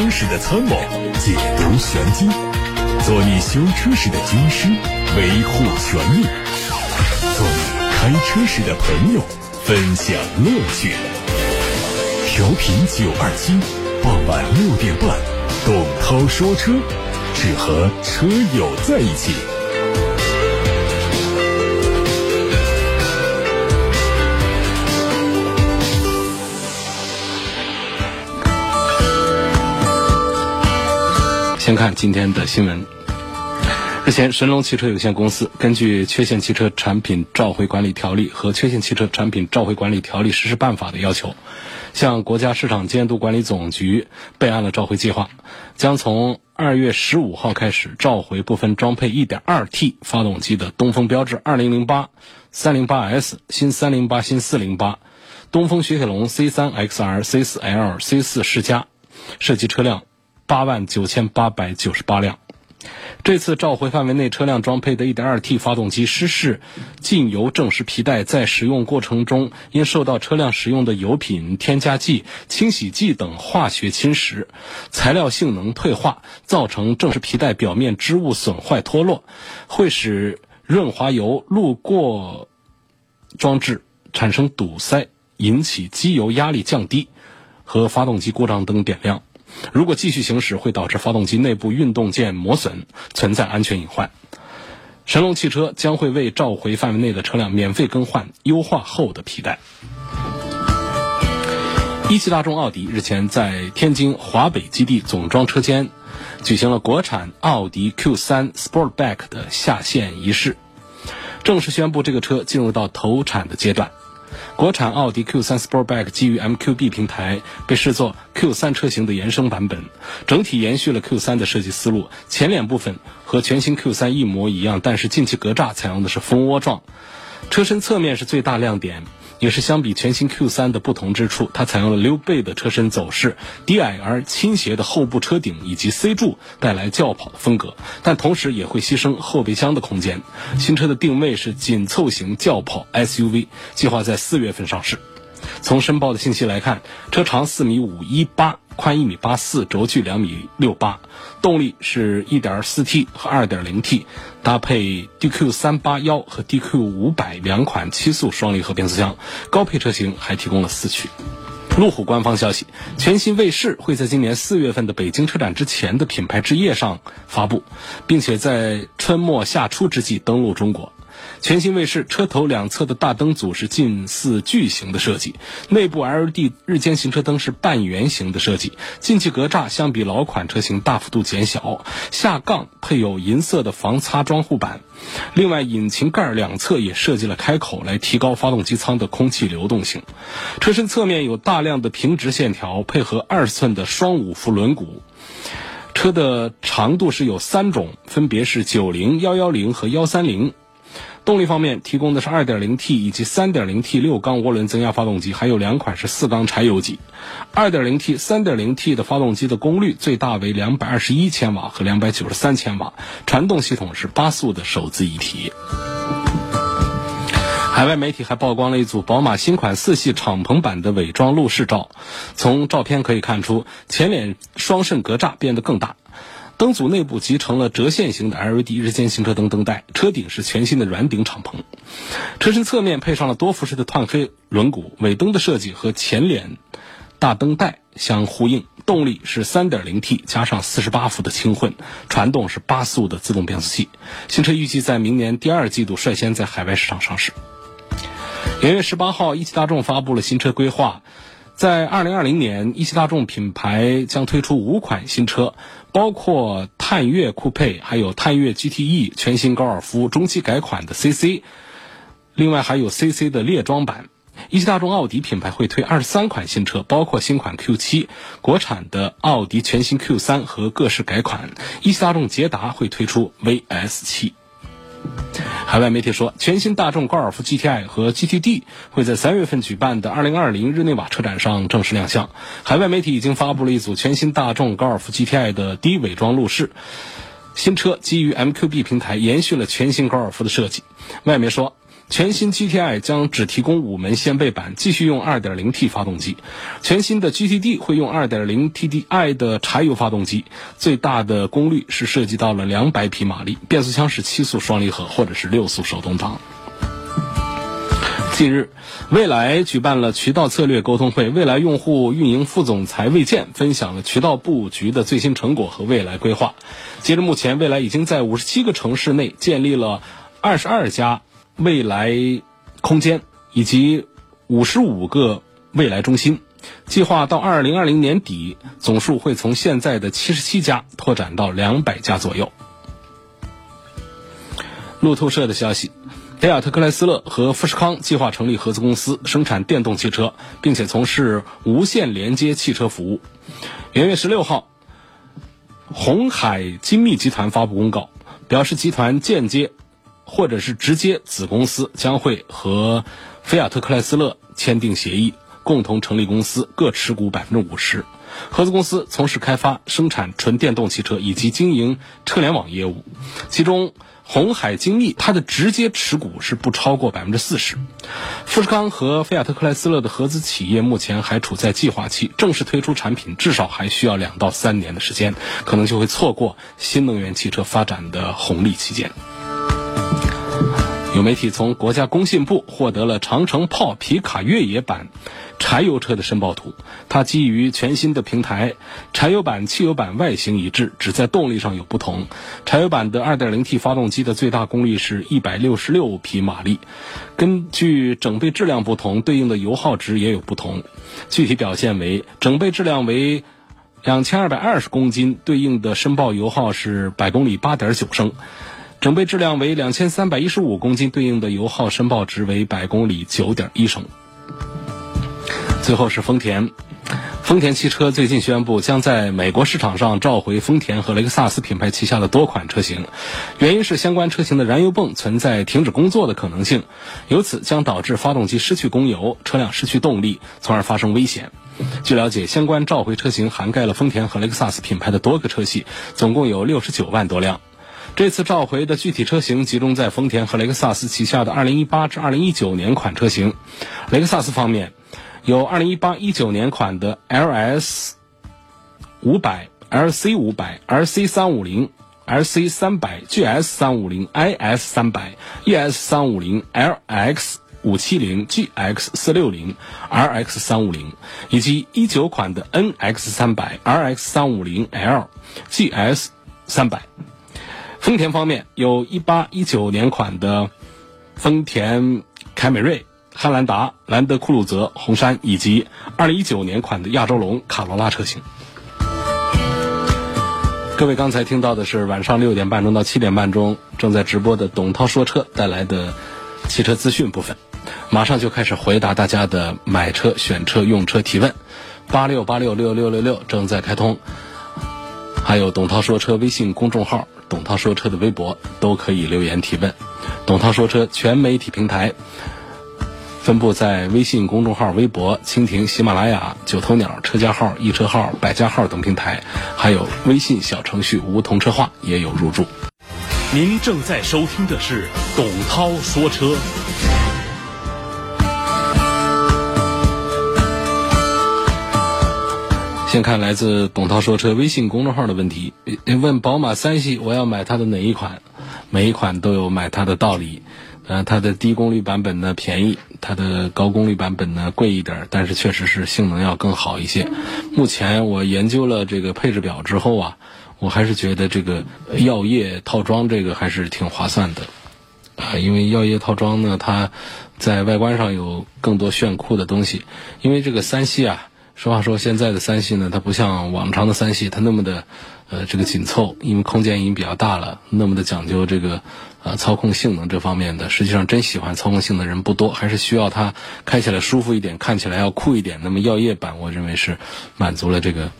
当时的参谋，解读玄机，做你修车时的军师，维护权益；做你开车时的朋友，分享乐趣。调频九二七，傍晚六点半，董涛说车，只和车友在一起。看今天的新闻。日前，神龙汽车有限公司根据《缺陷汽车产品召回管理条例》和《缺陷汽车产品召回管理条例实施办法》的要求，向国家市场监督管理总局备案了召回计划，将从二月十五号开始召回部分装配 1.2T 发动机的东风标致2008、308S、新308、新408、东风雪铁龙 C3XR、C4L、C4 世嘉，涉及车辆。八万九千八百九十八辆。这次召回范围内车辆装配的 1.2T 发动机失事进油正时皮带在使用过程中因受到车辆使用的油品、添加剂、清洗剂等化学侵蚀，材料性能退化，造成正时皮带表面织物损坏脱落，会使润滑油路过装置产生堵塞，引起机油压力降低和发动机故障灯点亮。如果继续行驶，会导致发动机内部运动件磨损，存在安全隐患。神龙汽车将会为召回范围内的车辆免费更换优化后的皮带。一汽大众奥迪日前在天津华北基地总装车间举行了国产奥迪 Q3 Sportback 的下线仪式，正式宣布这个车进入到投产的阶段。国产奥迪 Q3 Sportback 基于 MQB 平台，被视作 Q3 车型的延伸版本，整体延续了 Q3 的设计思路。前脸部分和全新 Q3 一模一样，但是进气格栅采用的是蜂窝状，车身侧面是最大亮点。也是相比全新 Q3 的不同之处，它采用了溜背的车身走势，低矮而倾斜的后部车顶以及 C 柱带来轿跑的风格，但同时也会牺牲后备箱的空间。新车的定位是紧凑型轿跑 SUV，计划在四月份上市。从申报的信息来看，车长四米五一八，宽一米八四，轴距两米六八，动力是一点四 T 和二点零 T，搭配 DQ 三八幺和 DQ 五百两款七速双离合变速箱，高配车型还提供了四驱。路虎官方消息，全新卫士会在今年四月份的北京车展之前的品牌之夜上发布，并且在春末夏初之际登陆中国。全新卫士车头两侧的大灯组是近似矩形的设计，内部 LED 日间行车灯是半圆形的设计，进气格栅相比老款车型大幅度减小，下杠配有银色的防擦装护板。另外，引擎盖两侧也设计了开口，来提高发动机舱的空气流动性。车身侧面有大量的平直线条，配合二十寸的双五辐轮毂。车的长度是有三种，分别是九零、幺幺零和幺三零。动力方面提供的是 2.0T 以及 3.0T 六缸涡轮增压发动机，还有两款是四缸柴油机。2.0T、3.0T 的发动机的功率最大为221千瓦和293千瓦，传动系统是八速的手自一体。海外媒体还曝光了一组宝马新款四系敞篷版的伪装路试照，从照片可以看出前脸双肾格栅变得更大。灯组内部集成了折线型的 LED 日间行车灯灯带，车顶是全新的软顶敞篷，车身侧面配上了多辐式的碳黑轮毂，尾灯的设计和前脸大灯带相呼应。动力是 3.0T 加上48伏的轻混，传动是八速的自动变速器。新车预计在明年第二季度率先在海外市场上市。元月十八号，一汽大众发布了新车规划。在二零二零年，一汽大众品牌将推出五款新车，包括探岳酷配，还有探岳 GTE 全新高尔夫中期改款的 CC，另外还有 CC 的列装版。一汽大众奥迪品牌会推二十三款新车，包括新款 Q 七、国产的奥迪全新 Q 三和各式改款。一汽大众捷达会推出 VS 七。海外媒体说，全新大众高尔夫 GTI 和 GTD 会在三月份举办的2020日内瓦车展上正式亮相。海外媒体已经发布了一组全新大众高尔夫 GTI 的低伪装路试。新车基于 MQB 平台，延续了全新高尔夫的设计。外媒说，全新 GTI 将只提供五门掀背版，继续用 2.0T 发动机。全新的 GTD 会用 2.0TDI 的柴油发动机，最大的功率是涉及到了200匹马力，变速箱是七速双离合或者是六速手动挡。近日，蔚来举办了渠道策略沟通会，蔚来用户运营副总裁魏健分享了渠道布局的最新成果和未来规划。截至目前，蔚来已经在五十七个城市内建立了二十二家。未来空间以及五十五个未来中心，计划到二零二零年底，总数会从现在的七十七家拓展到两百家左右。路透社的消息，菲亚特克莱斯勒和富士康计划成立合资公司，生产电动汽车，并且从事无线连接汽车服务。元月十六号，红海精密集团发布公告，表示集团间接。或者是直接子公司将会和菲亚特克莱斯勒签订协议，共同成立公司，各持股百分之五十。合资公司从事开发、生产纯电动汽车以及经营车联网业务。其中，红海精密它的直接持股是不超过百分之四十。富士康和菲亚特克莱斯勒的合资企业目前还处在计划期，正式推出产品至少还需要两到三年的时间，可能就会错过新能源汽车发展的红利期间。有媒体从国家工信部获得了长城炮皮卡越野版柴油车的申报图。它基于全新的平台，柴油版、汽油版外形一致，只在动力上有不同。柴油版的 2.0T 发动机的最大功率是一百六十六匹马力，根据整备质量不同，对应的油耗值也有不同。具体表现为：整备质量为两千二百二十公斤，对应的申报油耗是百公里八点九升。整备质量为两千三百一十五公斤，对应的油耗申报值为百公里九点一升。最后是丰田，丰田汽车最近宣布将在美国市场上召回丰田和雷克萨斯品牌旗下的多款车型，原因是相关车型的燃油泵存在停止工作的可能性，由此将导致发动机失去供油，车辆失去动力，从而发生危险。据了解，相关召回车型涵盖了丰田和雷克萨斯品牌的多个车系，总共有六十九万多辆。这次召回的具体车型集中在丰田和雷克萨斯旗下的2018至2019年款车型。雷克萨斯方面，有2018-19年款的 LS 500、LC 500、LC 350、LC 300、GS 350、IS 300、ES 350、LX 570、GX 460、RX 350，以及19款的 NX 300、RX 350L、GS 300。丰田方面有一八一九年款的丰田凯美瑞、汉兰达、兰德酷路泽、红杉，以及二零一九年款的亚洲龙、卡罗拉车型。各位刚才听到的是晚上六点半钟到七点半钟正在直播的董涛说车带来的汽车资讯部分，马上就开始回答大家的买车、选车、用车提问。八六八六六六六六正在开通，还有董涛说车微信公众号。董涛说车的微博都可以留言提问。董涛说车全媒体平台分布在微信公众号、微博、蜻蜓、喜马拉雅、九头鸟、车架号、易车号、百家号等平台，还有微信小程序“梧桐车话”也有入驻。您正在收听的是董涛说车。先看来自董涛说车微信公众号的问题，问宝马三系我要买它的哪一款？每一款都有买它的道理。呃，它的低功率版本呢便宜，它的高功率版本呢贵一点，但是确实是性能要更好一些。目前我研究了这个配置表之后啊，我还是觉得这个耀夜套装这个还是挺划算的啊，因为耀夜套装呢，它在外观上有更多炫酷的东西，因为这个三系啊。实话说，现在的三系呢，它不像往常的三系，它那么的，呃，这个紧凑，因为空间已经比较大了，那么的讲究这个，呃，操控性能这方面的。实际上，真喜欢操控性的人不多，还是需要它开起来舒服一点，看起来要酷一点。那么，耀夜版我认为是满足了这个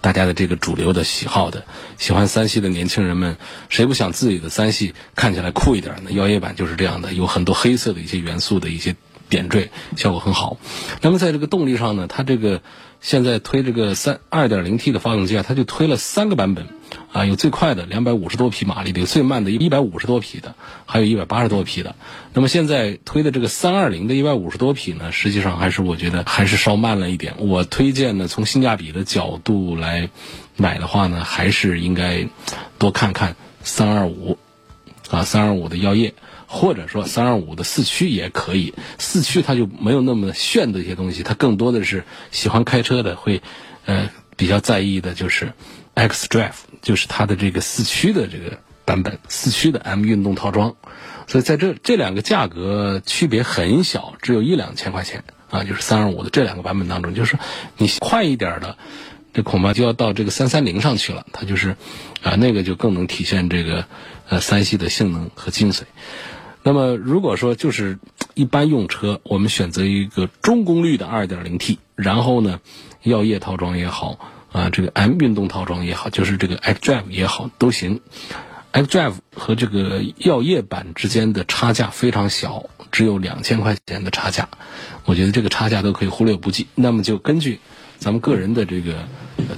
大家的这个主流的喜好的。喜欢三系的年轻人们，谁不想自己的三系看起来酷一点呢？耀夜版就是这样的，有很多黑色的一些元素的一些。点缀，效果很好。那么在这个动力上呢，它这个现在推这个三二点零 T 的发动机啊，它就推了三个版本，啊，有最快的两百五十多匹马力的，有最慢的一百五十多匹的，还有一百八十多匹的。那么现在推的这个三二零的一百五十多匹呢，实际上还是我觉得还是稍慢了一点。我推荐呢，从性价比的角度来买的话呢，还是应该多看看三二五，啊，三二五的药业。或者说三二五的四驱也可以，四驱它就没有那么炫的一些东西，它更多的是喜欢开车的会，呃，比较在意的就是 X Drive，就是它的这个四驱的这个版本，四驱的 M 运动套装，所以在这这两个价格区别很小，只有一两千块钱啊，就是三二五的这两个版本当中，就是你快一点的，这恐怕就要到这个三三零上去了，它就是啊那个就更能体现这个呃三系的性能和精髓。那么，如果说就是一般用车，我们选择一个中功率的 2.0T，然后呢，药业套装也好，啊，这个 M 运动套装也好，就是这个 X Drive 也好，都行。X Drive 和这个药业版之间的差价非常小，只有两千块钱的差价，我觉得这个差价都可以忽略不计。那么就根据咱们个人的这个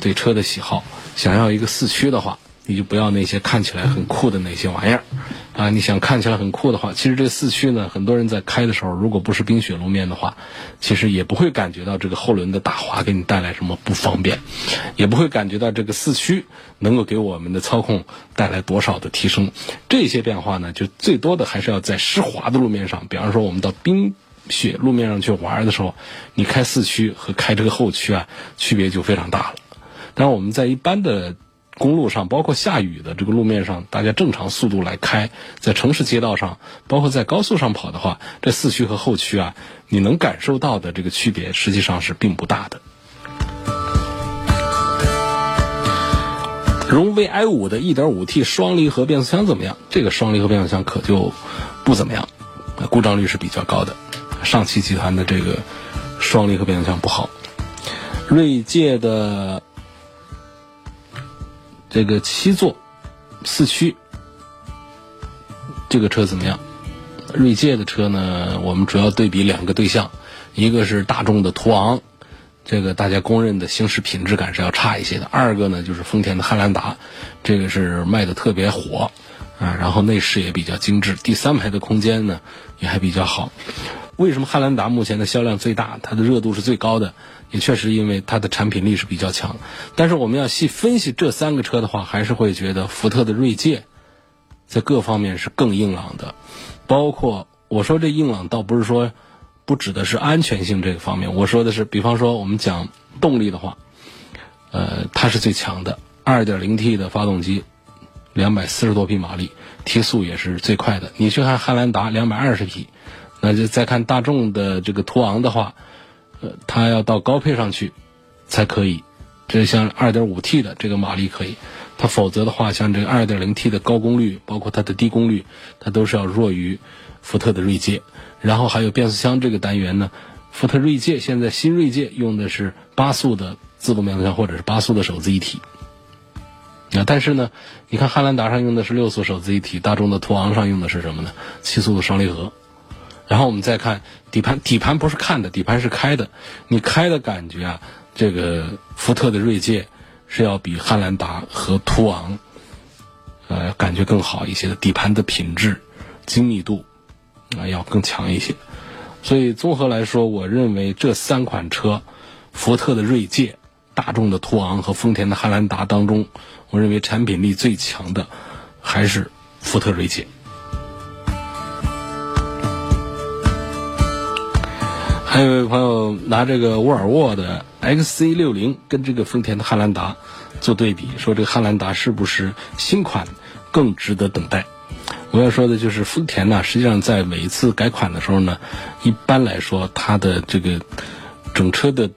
对车的喜好，想要一个四驱的话。你就不要那些看起来很酷的那些玩意儿，啊，你想看起来很酷的话，其实这四驱呢，很多人在开的时候，如果不是冰雪路面的话，其实也不会感觉到这个后轮的打滑给你带来什么不方便，也不会感觉到这个四驱能够给我们的操控带来多少的提升。这些变化呢，就最多的还是要在湿滑的路面上，比方说我们到冰雪路面上去玩的时候，你开四驱和开这个后驱啊，区别就非常大了。但是我们在一般的。公路上，包括下雨的这个路面上，大家正常速度来开，在城市街道上，包括在高速上跑的话，这四驱和后驱啊，你能感受到的这个区别实际上是并不大的。荣威 i 五的 1.5T 双离合变速箱怎么样？这个双离合变速箱可就不怎么样，故障率是比较高的。上汽集团的这个双离合变速箱不好，锐界的。这个七座四驱，这个车怎么样？锐界的车呢？我们主要对比两个对象，一个是大众的途昂，这个大家公认的行驶品质感是要差一些的；二个呢就是丰田的汉兰达，这个是卖的特别火啊，然后内饰也比较精致，第三排的空间呢也还比较好。为什么汉兰达目前的销量最大？它的热度是最高的，也确实因为它的产品力是比较强。但是我们要细分析这三个车的话，还是会觉得福特的锐界在各方面是更硬朗的。包括我说这硬朗，倒不是说不指的是安全性这个方面，我说的是，比方说我们讲动力的话，呃，它是最强的，2.0T 的发动机，两百四十多匹马力，提速也是最快的。你去看汉兰达，两百二十匹。那就再看大众的这个途昂的话，呃，它要到高配上去才可以。这像 2.5T 的这个马力可以，它否则的话，像这个 2.0T 的高功率，包括它的低功率，它都是要弱于福特的锐界。然后还有变速箱这个单元呢，福特锐界现在新锐界用的是八速的自动变速箱或者是八速的手自一体。那但是呢，你看汉兰达上用的是六速手自一体，大众的途昂上用的是什么呢？七速的双离合。然后我们再看底盘，底盘不是看的，底盘是开的。你开的感觉啊，这个福特的锐界是要比汉兰达和途昂，呃，感觉更好一些的。底盘的品质、精密度啊，要更强一些。所以综合来说，我认为这三款车，福特的锐界、大众的途昂和丰田的汉兰达当中，我认为产品力最强的还是福特锐界。还有一位朋友拿这个沃尔沃的 XC60 跟这个丰田的汉兰达做对比，说这个汉兰达是不是新款更值得等待？我要说的就是丰田呢，实际上在每一次改款的时候呢，一般来说它的这个整车的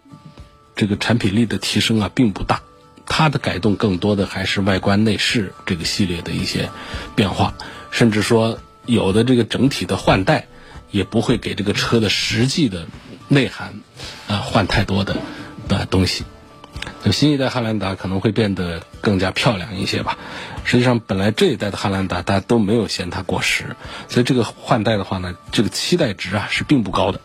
这个产品力的提升啊并不大，它的改动更多的还是外观内饰这个系列的一些变化，甚至说有的这个整体的换代。也不会给这个车的实际的内涵啊换太多的的东西。新一代汉兰达可能会变得更加漂亮一些吧。实际上，本来这一代的汉兰达大家都没有嫌它过时，所以这个换代的话呢，这个期待值啊是并不高的。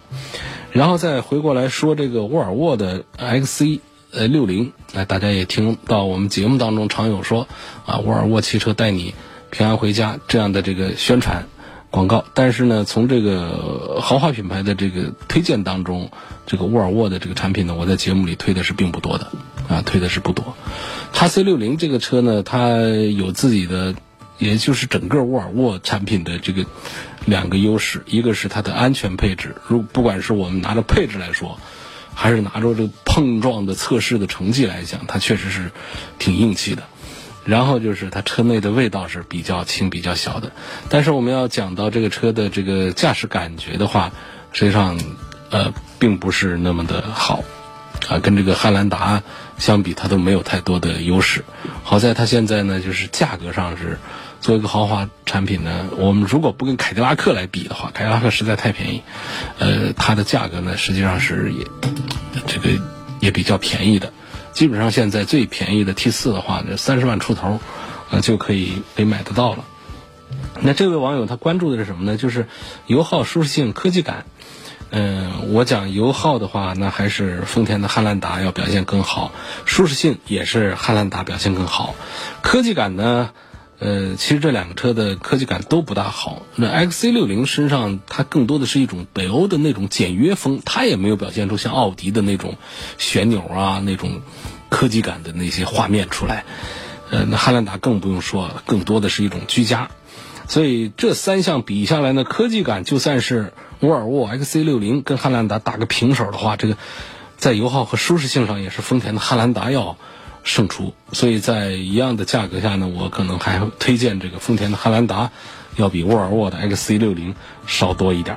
然后再回过来说这个沃尔沃的 XC 呃六零，哎，大家也听到我们节目当中常有说啊，沃尔沃汽车带你平安回家这样的这个宣传广告。但是呢，从这个豪华品牌的这个推荐当中，这个沃尔沃的这个产品呢，我在节目里推的是并不多的。啊，推的是不多。哈 C 六零这个车呢，它有自己的，也就是整个沃尔沃产品的这个两个优势，一个是它的安全配置，如不管是我们拿着配置来说，还是拿着这个碰撞的测试的成绩来讲，它确实是挺硬气的。然后就是它车内的味道是比较轻、比较小的。但是我们要讲到这个车的这个驾驶感觉的话，实际上呃并不是那么的好。啊，跟这个汉兰达相比，它都没有太多的优势。好在它现在呢，就是价格上是作为一个豪华产品呢，我们如果不跟凯迪拉克来比的话，凯迪拉克实在太便宜。呃，它的价格呢，实际上是也这个也比较便宜的。基本上现在最便宜的 T 四的话，这三十万出头，呃就可以可以买得到了。那这位网友他关注的是什么呢？就是油耗、舒适性、科技感。嗯，我讲油耗的话，那还是丰田的汉兰达要表现更好，舒适性也是汉兰达表现更好，科技感呢，呃，其实这两个车的科技感都不大好。那 XC60 身上它更多的是一种北欧的那种简约风，它也没有表现出像奥迪的那种旋钮啊那种科技感的那些画面出来。呃，那汉兰达更不用说，更多的是一种居家。所以这三项比下来呢，科技感就算是。沃尔沃 XC60 跟汉兰达打个平手的话，这个在油耗和舒适性上也是丰田的汉兰达要胜出。所以在一样的价格下呢，我可能还推荐这个丰田的汉兰达要比沃尔沃的 XC60 稍多一点。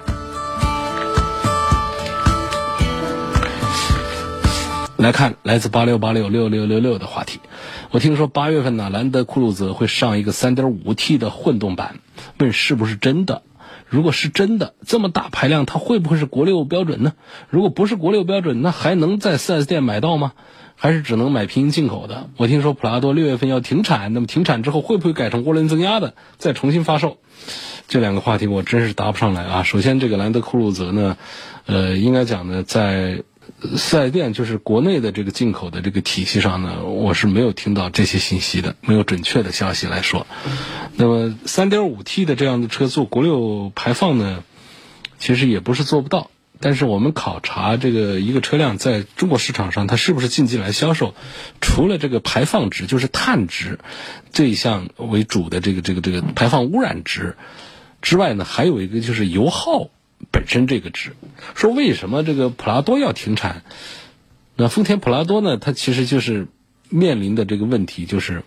来看来自八六八六六六六六的话题，我听说八月份呢，兰德酷路泽会上一个 3.5T 的混动版，问是不是真的？如果是真的这么大排量，它会不会是国六标准呢？如果不是国六标准，那还能在 4S 店买到吗？还是只能买平行进口的？我听说普拉多六月份要停产，那么停产之后会不会改成涡轮增压的，再重新发售？这两个话题我真是答不上来啊。首先，这个兰德酷路泽呢，呃，应该讲呢，在。四 S 店就是国内的这个进口的这个体系上呢，我是没有听到这些信息的，没有准确的消息来说。那么三点五 T 的这样的车做国六排放呢，其实也不是做不到。但是我们考察这个一个车辆在中国市场上它是不是进进来销售，除了这个排放值就是碳值这一项为主的这个这个这个排放污染值之外呢，还有一个就是油耗。本身这个值，说为什么这个普拉多要停产？那丰田普拉多呢？它其实就是面临的这个问题，就是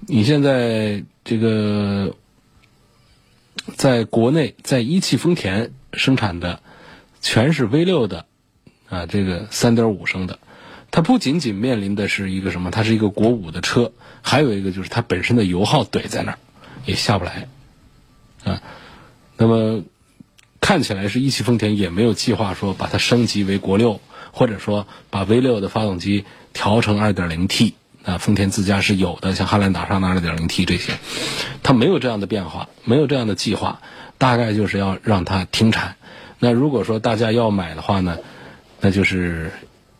你现在这个在国内，在一汽丰田生产的全是 V 六的啊，这个三点五升的，它不仅仅面临的是一个什么？它是一个国五的车，还有一个就是它本身的油耗怼在那儿，也下不来啊。那么。看起来是一汽丰田也没有计划说把它升级为国六，或者说把 V 六的发动机调成 2.0T 啊，丰田自家是有的，像汉兰达上的 2.0T 这些，它没有这样的变化，没有这样的计划，大概就是要让它停产。那如果说大家要买的话呢，那就是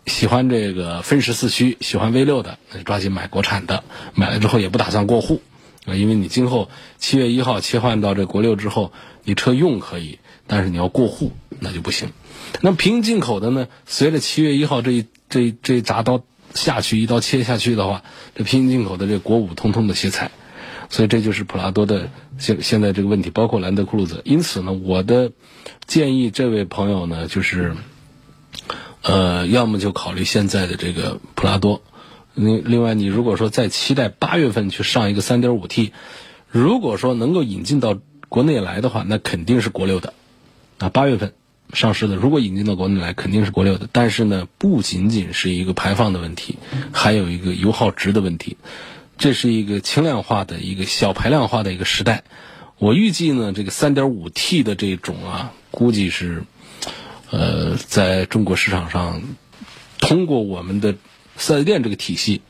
喜欢这个分时四驱、喜欢 V 六的，那就抓紧买国产的，买了之后也不打算过户啊，因为你今后七月一号切换到这国六之后，你车用可以。但是你要过户，那就不行。那平行进口的呢？随着七月一号这一这一这一铡刀下去，一刀切下去的话，这平行进口的这国五通通的歇菜。所以这就是普拉多的现现在这个问题，包括兰德酷路泽。因此呢，我的建议这位朋友呢，就是呃，要么就考虑现在的这个普拉多。另另外，你如果说再期待八月份去上一个三点五 T，如果说能够引进到国内来的话，那肯定是国六的。啊，八月份上市的，如果引进到国内来，肯定是国六的。但是呢，不仅仅是一个排放的问题，还有一个油耗值的问题。这是一个轻量化的一个小排量化的一个时代。我预计呢，这个三点五 T 的这种啊，估计是，呃，在中国市场上，通过我们的四 S 店这个体系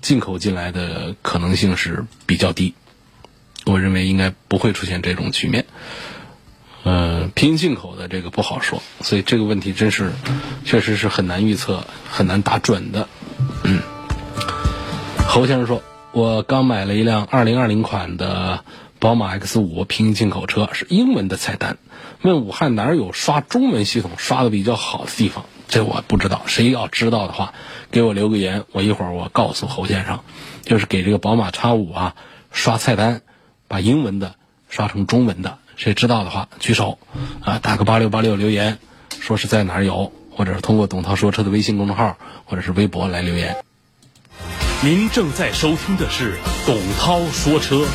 进口进来的可能性是比较低。我认为应该不会出现这种局面。呃，平行进口的这个不好说，所以这个问题真是确实是很难预测、很难打准的。嗯，侯先生说，我刚买了一辆2020款的宝马 X5 平行进口车，是英文的菜单，问武汉哪儿有刷中文系统刷的比较好的地方？这我不知道，谁要知道的话，给我留个言，我一会儿我告诉侯先生，就是给这个宝马 X5 啊刷菜单，把英文的刷成中文的。谁知道的话举手，啊，打个八六八六留言，说是在哪儿有，或者是通过董涛说车的微信公众号或者是微博来留言。您正在收听的是董涛说车。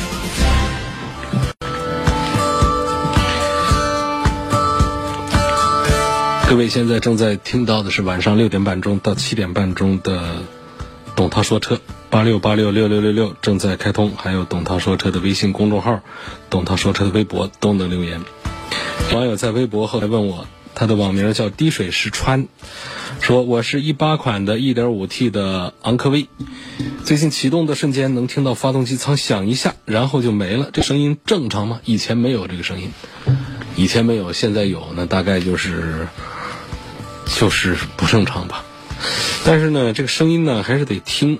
各位现在正在听到的是晚上六点半钟到七点半钟的董涛说车。八六八六六六六六正在开通，还有董涛说车的微信公众号，董涛说车的微博都能留言。网友在微博后来问我，他的网名叫滴水石川，说我是一八款的 1.5T 的昂科威，最近启动的瞬间能听到发动机舱响一下，然后就没了，这声音正常吗？以前没有这个声音，以前没有，现在有，那大概就是就是不正常吧。但是呢，这个声音呢还是得听。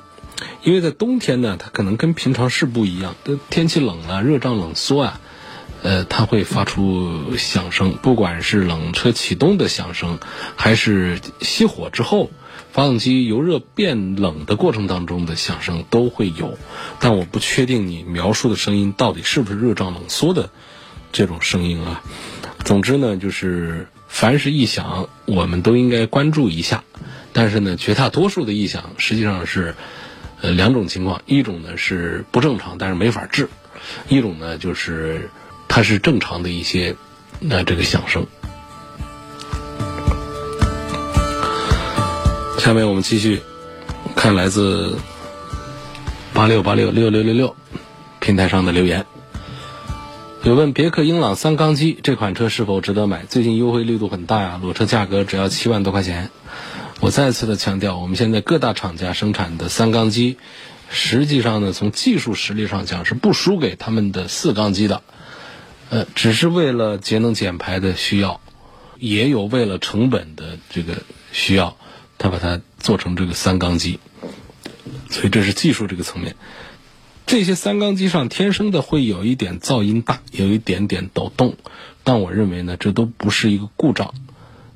因为在冬天呢，它可能跟平常是不一样。天气冷啊，热胀冷缩啊，呃，它会发出响声。不管是冷车启动的响声，还是熄火之后发动机由热变冷的过程当中的响声都会有。但我不确定你描述的声音到底是不是热胀冷缩的这种声音啊。总之呢，就是凡是异响，我们都应该关注一下。但是呢，绝大多数的异响实际上是。呃，两种情况，一种呢是不正常，但是没法治；一种呢就是它是正常的一些那这个响声。下面我们继续看来自八六八六六六六六平台上的留言，有问别克英朗三缸机这款车是否值得买？最近优惠力度很大呀，裸车价格只要七万多块钱。我再次的强调，我们现在各大厂家生产的三缸机，实际上呢，从技术实力上讲是不输给他们的四缸机的，呃，只是为了节能减排的需要，也有为了成本的这个需要，他把它做成这个三缸机，所以这是技术这个层面。这些三缸机上天生的会有一点噪音大，有一点点抖动，但我认为呢，这都不是一个故障。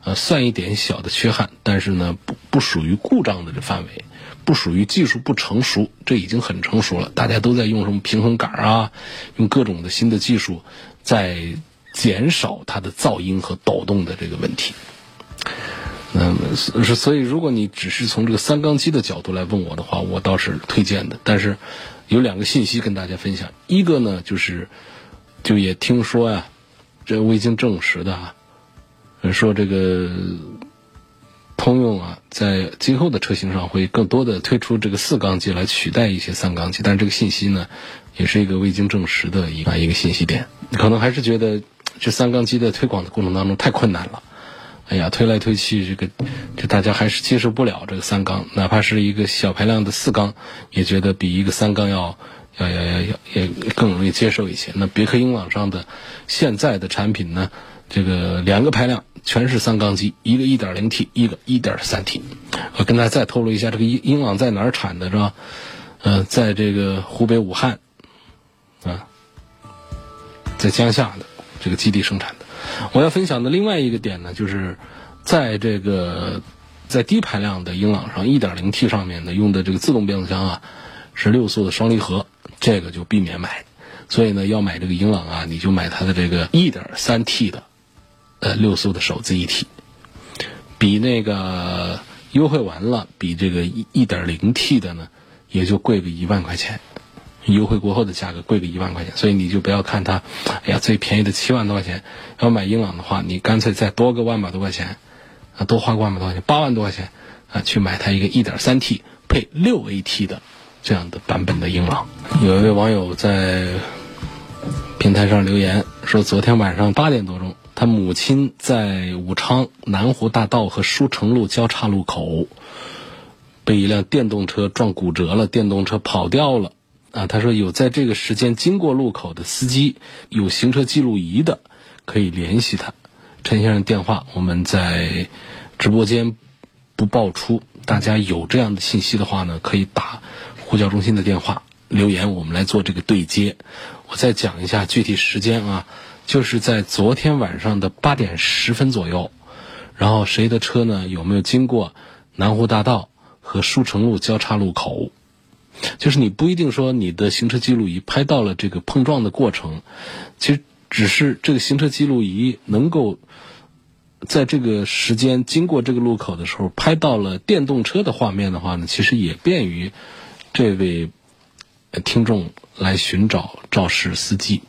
呃，算一点小的缺憾，但是呢，不不属于故障的这范围，不属于技术不成熟，这已经很成熟了。大家都在用什么平衡杆啊，用各种的新的技术，在减少它的噪音和抖动的这个问题。那么是所以，如果你只是从这个三缸机的角度来问我的话，我倒是推荐的。但是有两个信息跟大家分享，一个呢就是，就也听说呀，这未经证实的啊。说这个通用啊，在今后的车型上会更多的推出这个四缸机来取代一些三缸机，但是这个信息呢，也是一个未经证实的一个一个信息点。可能还是觉得这三缸机的推广的过程当中太困难了。哎呀，推来推去，这个这大家还是接受不了这个三缸，哪怕是一个小排量的四缸，也觉得比一个三缸要要要要要也更容易接受一些。那别克英朗上的现在的产品呢，这个两个排量。全是三缸机，一个 1.0T，一个 1.3T。我跟大家再透露一下，这个英英朗在哪儿产的，是吧？呃，在这个湖北武汉，啊，在江夏的这个基地生产的。我要分享的另外一个点呢，就是在这个在低排量的英朗上，1.0T 上面呢用的这个自动变速箱啊，是六速的双离合，这个就避免买。所以呢，要买这个英朗啊，你就买它的这个 1.3T 的。呃，六速的手自一体，比那个优惠完了，比这个一一点零 T 的呢，也就贵个一万块钱。优惠过后的价格贵个一万块钱，所以你就不要看它，哎呀，最便宜的七万多块钱。要买英朗的话，你干脆再多个万把多块钱，啊，多花个万把多块钱，八万多块钱啊，去买它一个一点三 T 配六 AT 的这样的版本的英朗。有一位网友在平台上留言说，昨天晚上八点多钟。母亲在武昌南湖大道和书城路交叉路口被一辆电动车撞骨折了，电动车跑掉了。啊，他说有在这个时间经过路口的司机，有行车记录仪的，可以联系他。陈先生电话我们在直播间不爆出，大家有这样的信息的话呢，可以打呼叫中心的电话留言，我们来做这个对接。我再讲一下具体时间啊，就是在昨天晚上的八点十分左右，然后谁的车呢有没有经过南湖大道和书城路交叉路口？就是你不一定说你的行车记录仪拍到了这个碰撞的过程，其实只是这个行车记录仪能够在这个时间经过这个路口的时候拍到了电动车的画面的话呢，其实也便于这位听众来寻找肇事司机。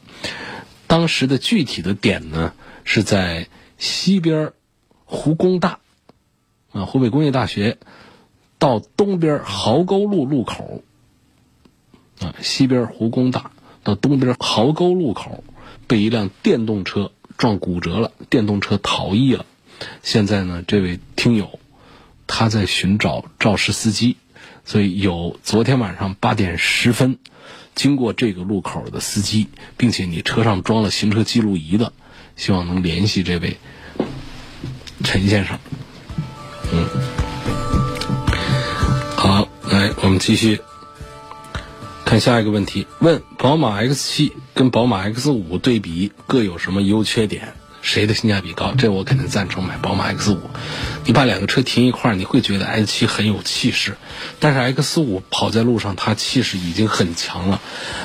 当时的具体的点呢是在西边湖工大啊，湖北工业大学到东边壕沟路路口。啊，西边湖工大到东边壕沟路口，被一辆电动车撞骨折了，电动车逃逸了。现在呢，这位听友他在寻找肇事司机，所以有昨天晚上八点十分经过这个路口的司机，并且你车上装了行车记录仪的，希望能联系这位陈先生。嗯，好，来我们继续。看下一个问题，问宝马 X 七跟宝马 X 五对比各有什么优缺点？谁的性价比高？这我肯定赞成买宝马 X 五。你把两个车停一块儿，你会觉得 X 七很有气势，但是 X 五跑在路上，它气势已经很强了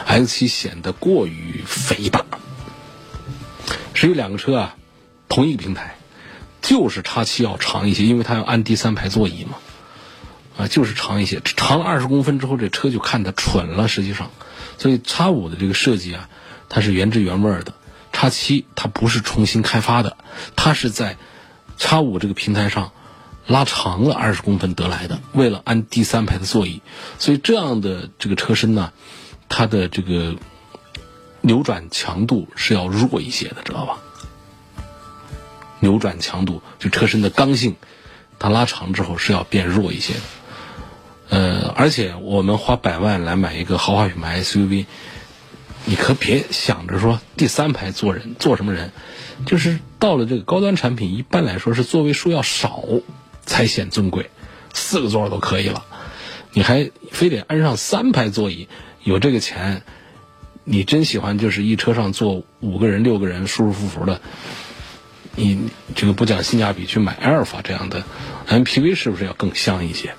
，X 七显得过于肥大。实际两个车啊，同一个平台，就是 x 七要长一些，因为它要安第三排座椅嘛。啊，就是长一些，长了二十公分之后，这车就看得蠢了。实际上，所以叉五的这个设计啊，它是原汁原味的。叉七它不是重新开发的，它是在叉五这个平台上拉长了二十公分得来的，为了安第三排的座椅。所以这样的这个车身呢，它的这个扭转强度是要弱一些的，知道吧？扭转强度就车身的刚性，它拉长之后是要变弱一些的。呃，而且我们花百万来买一个豪华品牌 SUV，你可别想着说第三排坐人坐什么人，就是到了这个高端产品，一般来说是座位数要少才显尊贵，四个座都可以了，你还非得安上三排座椅，有这个钱，你真喜欢就是一车上坐五个人六个人舒舒服服的，你这个不讲性价比去买阿尔法这样的 MPV 是不是要更香一些？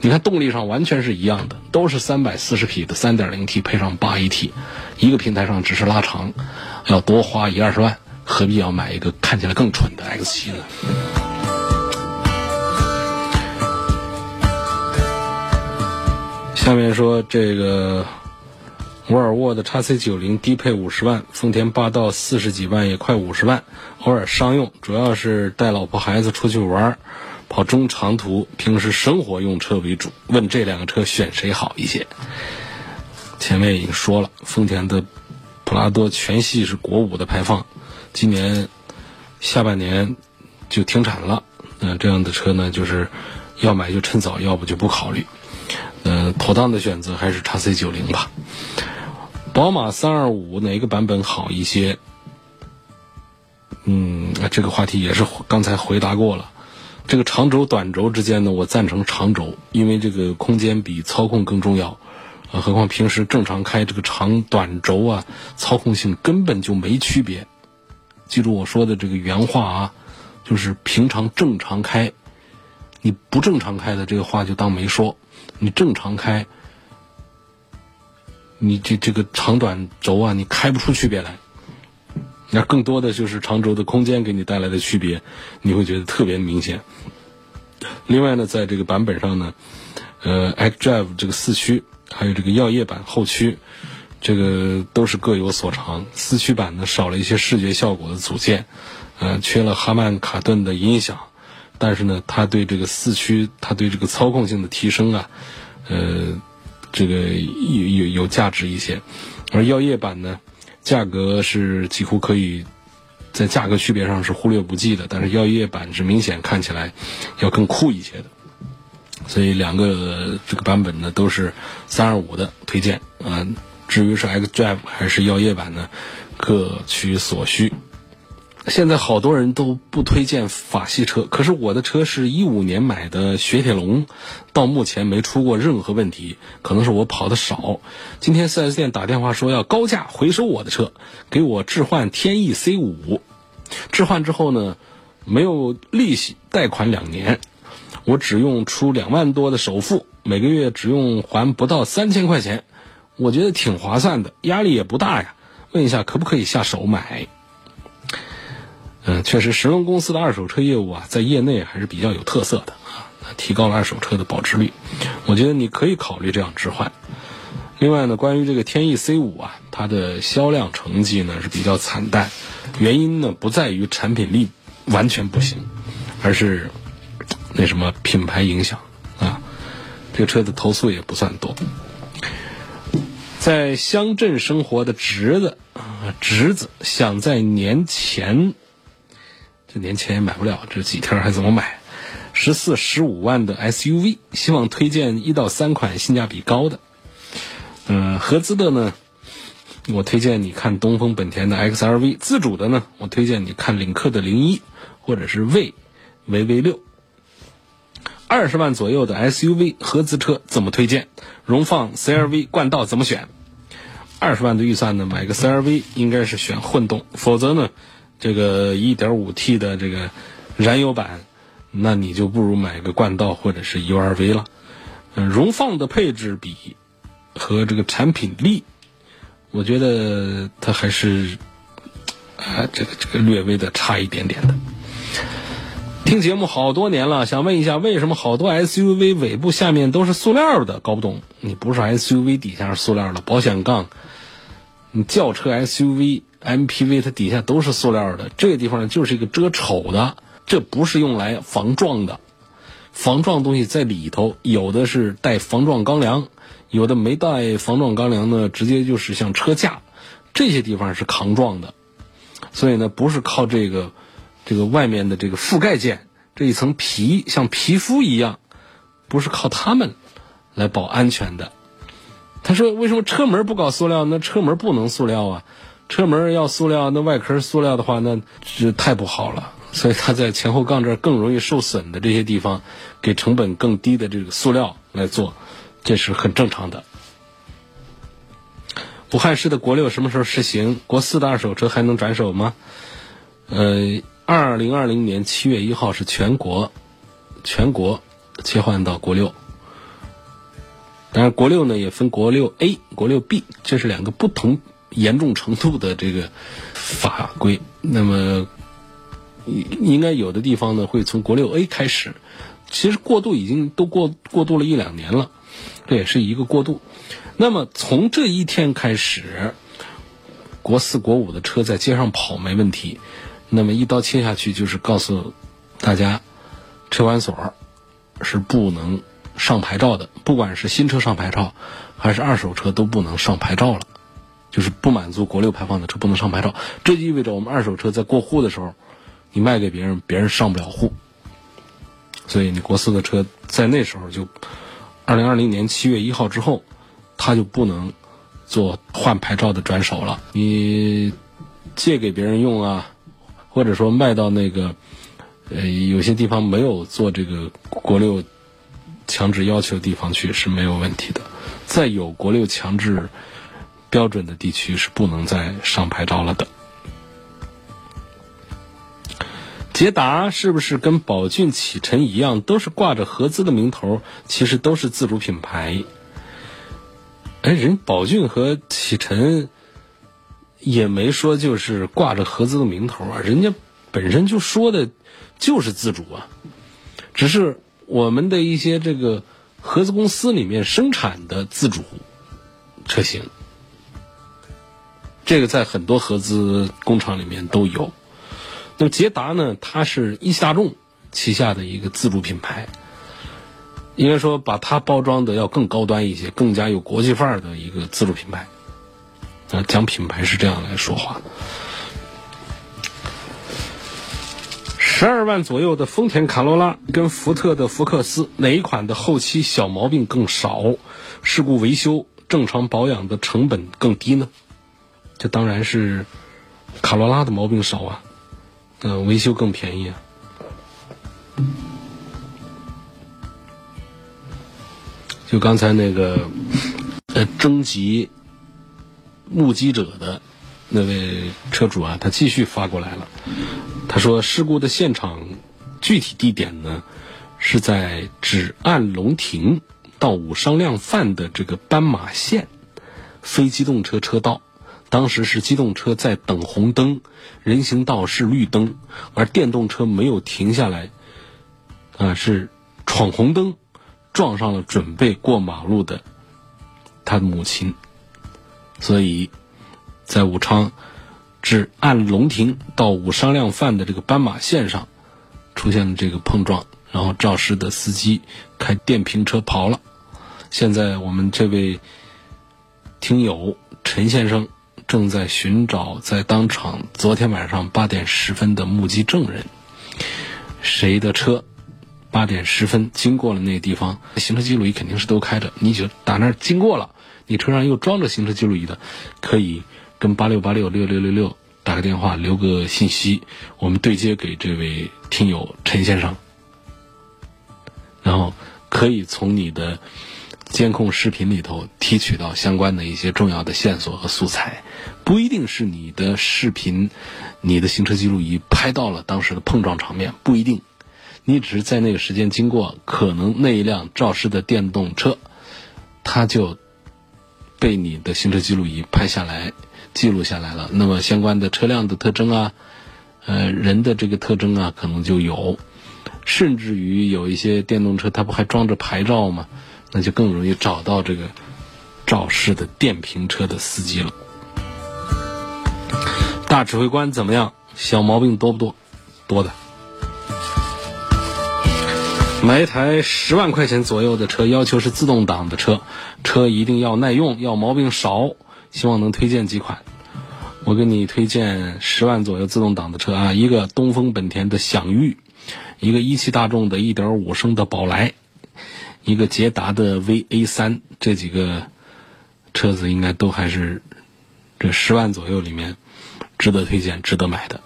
你看动力上完全是一样的，都是三百四十匹的三点零 T 配上八 AT，一个平台上只是拉长，要多花一二十万，何必要买一个看起来更蠢的 X 七呢？下面说这个沃尔沃的 x C 九零低配五十万，丰田霸道四十几万也快五十万，偶尔商用，主要是带老婆孩子出去玩。中长途，平时生活用车为主。问这两个车选谁好一些？前面已经说了，丰田的普拉多全系是国五的排放，今年下半年就停产了。嗯，这样的车呢，就是要买就趁早，要不就不考虑。嗯，妥当的选择还是叉 C 九零吧。宝马三二五哪个版本好一些？嗯，这个话题也是刚才回答过了。这个长轴短轴之间呢，我赞成长轴，因为这个空间比操控更重要。啊，何况平时正常开这个长短轴啊，操控性根本就没区别。记住我说的这个原话啊，就是平常正常开，你不正常开的这个话就当没说。你正常开，你这这个长短轴啊，你开不出区别来。那更多的就是长轴的空间给你带来的区别，你会觉得特别明显。另外呢，在这个版本上呢，呃，xDrive 这个四驱，还有这个耀夜版后驱，这个都是各有所长。四驱版呢少了一些视觉效果的组件，呃，缺了哈曼卡顿的音响，但是呢，它对这个四驱，它对这个操控性的提升啊，呃，这个有有有价值一些。而耀夜版呢？价格是几乎可以在价格区别上是忽略不计的，但是耀夜版是明显看起来要更酷一些的。所以两个这个版本呢都是三二五的推荐啊。至于是 xDrive 还是药业版呢，各取所需。现在好多人都不推荐法系车，可是我的车是一五年买的雪铁龙，到目前没出过任何问题，可能是我跑的少。今天 4S 店打电话说要高价回收我的车，给我置换天翼 C 五，置换之后呢，没有利息，贷款两年，我只用出两万多的首付，每个月只用还不到三千块钱，我觉得挺划算的，压力也不大呀。问一下可不可以下手买？确实，神龙公司的二手车业务啊，在业内还是比较有特色的啊，提高了二手车的保值率。我觉得你可以考虑这样置换。另外呢，关于这个天翼 C 五啊，它的销量成绩呢是比较惨淡，原因呢不在于产品力完全不行，而是那什么品牌影响啊。这个车的投诉也不算多。在乡镇生活的侄子啊，侄子想在年前。这年前也买不了，这几天还怎么买？十四、十五万的 SUV，希望推荐一到三款性价比高的。嗯，合资的呢，我推荐你看东风本田的 XRV；自主的呢，我推荐你看领克的零一或者是魏 VV 六。二十万左右的 SUV 合资车怎么推荐？荣放、CRV、冠道怎么选？二十万的预算呢，买个 CRV 应该是选混动，否则呢？这个 1.5T 的这个燃油版，那你就不如买个冠道或者是 URV 了。嗯，荣放的配置比和这个产品力，我觉得它还是啊，这个这个略微的差一点点的。听节目好多年了，想问一下，为什么好多 SUV 尾部下面都是塑料的？搞不懂。你不是 SUV 底下是塑料的，保险杠，你轿车 SUV。MPV 它底下都是塑料的，这个地方呢就是一个遮丑的，这不是用来防撞的。防撞东西在里头，有的是带防撞钢梁，有的没带防撞钢梁呢，直接就是像车架，这些地方是抗撞的。所以呢，不是靠这个这个外面的这个覆盖件这一层皮，像皮肤一样，不是靠它们来保安全的。他说：“为什么车门不搞塑料？那车门不能塑料啊。”车门要塑料，那外壳塑料的话，那是太不好了。所以它在前后杠这儿更容易受损的这些地方，给成本更低的这个塑料来做，这是很正常的。武汉市的国六什么时候实行？国四的二手车还能转手吗？呃，二零二零年七月一号是全国全国切换到国六，当然国六呢也分国六 A、国六 B，这是两个不同。严重程度的这个法规，那么应该有的地方呢会从国六 A 开始，其实过渡已经都过过渡了一两年了，这也是一个过渡。那么从这一天开始，国四国五的车在街上跑没问题，那么一刀切下去就是告诉大家，车管所是不能上牌照的，不管是新车上牌照还是二手车都不能上牌照了。就是不满足国六排放的车不能上牌照，这就意味着我们二手车在过户的时候，你卖给别人，别人上不了户。所以你国四的车在那时候就，二零二零年七月一号之后，他就不能做换牌照的转手了。你借给别人用啊，或者说卖到那个呃有些地方没有做这个国六强制要求的地方去是没有问题的。再有国六强制。标准的地区是不能再上牌照了的。捷达是不是跟宝骏、启辰一样，都是挂着合资的名头，其实都是自主品牌？哎，人宝骏和启辰也没说就是挂着合资的名头啊，人家本身就说的就是自主啊，只是我们的一些这个合资公司里面生产的自主车型。这个在很多合资工厂里面都有。那么捷达呢？它是一汽大众旗下的一个自主品牌，应该说把它包装的要更高端一些，更加有国际范儿的一个自主品牌。啊，讲品牌是这样来说话。十二万左右的丰田卡罗拉跟福特的福克斯哪一款的后期小毛病更少，事故维修正常保养的成本更低呢？这当然是卡罗拉的毛病少啊，嗯，维修更便宜啊。就刚才那个呃征集目击者的那位车主啊，他继续发过来了。他说，事故的现场具体地点呢是在止岸龙亭到武商量饭的这个斑马线非机动车车道。当时是机动车在等红灯，人行道是绿灯，而电动车没有停下来，啊，是闯红灯。撞上了准备过马路的他的母亲，所以在武昌至按龙亭到武商量贩的这个斑马线上出现了这个碰撞，然后肇事的司机开电瓶车跑了。现在我们这位听友陈先生正在寻找在当场昨天晚上八点十分的目击证人，谁的车？八点十分经过了那个地方，行车记录仪肯定是都开着。你就打那儿经过了，你车上又装着行车记录仪的，可以跟八六八六六六六六打个电话，留个信息，我们对接给这位听友陈先生，然后可以从你的监控视频里头提取到相关的一些重要的线索和素材，不一定是你的视频，你的行车记录仪拍到了当时的碰撞场面，不一定。你只是在那个时间经过，可能那一辆肇事的电动车，它就被你的行车记录仪拍下来、记录下来了。那么相关的车辆的特征啊，呃，人的这个特征啊，可能就有。甚至于有一些电动车，它不还装着牌照吗？那就更容易找到这个肇事的电瓶车的司机了。大指挥官怎么样？小毛病多不多？多的。买一台十万块钱左右的车，要求是自动挡的车，车一定要耐用，要毛病少。希望能推荐几款。我给你推荐十万左右自动挡的车啊，一个东风本田的享域，一个一汽大众的1.5升的宝来，一个捷达的 VA3，这几个车子应该都还是这十万左右里面值得推荐、值得买的。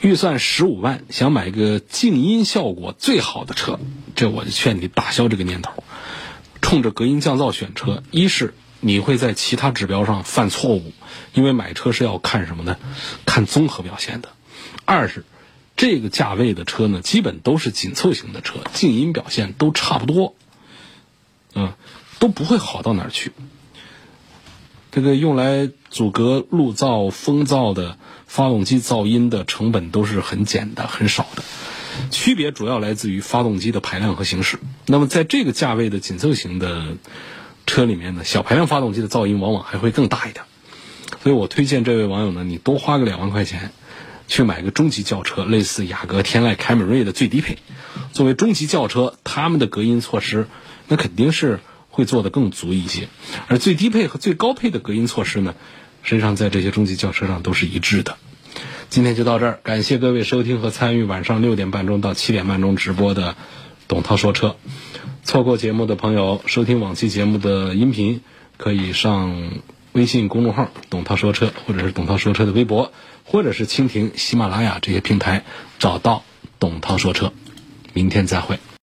预算十五万，想买个静音效果最好的车，这我就劝你打消这个念头。冲着隔音降噪选车，一是你会在其他指标上犯错误，因为买车是要看什么呢？看综合表现的。二是这个价位的车呢，基本都是紧凑型的车，静音表现都差不多，嗯，都不会好到哪儿去。这个用来阻隔路噪、风噪的发动机噪音的成本都是很简单、很少的，区别主要来自于发动机的排量和形式。那么在这个价位的紧凑型的车里面呢，小排量发动机的噪音往往还会更大一点。所以我推荐这位网友呢，你多花个两万块钱，去买个中级轿车，类似雅阁、天籁、凯美瑞的最低配。作为中级轿车，他们的隔音措施那肯定是。会做得更足一些，而最低配和最高配的隔音措施呢，实际上在这些中级轿车上都是一致的。今天就到这儿，感谢各位收听和参与晚上六点半钟到七点半钟直播的董涛说车。错过节目的朋友，收听往期节目的音频，可以上微信公众号“董涛说车”或者是“董涛说车”的微博，或者是蜻蜓、喜马拉雅这些平台找到“董涛说车”。明天再会。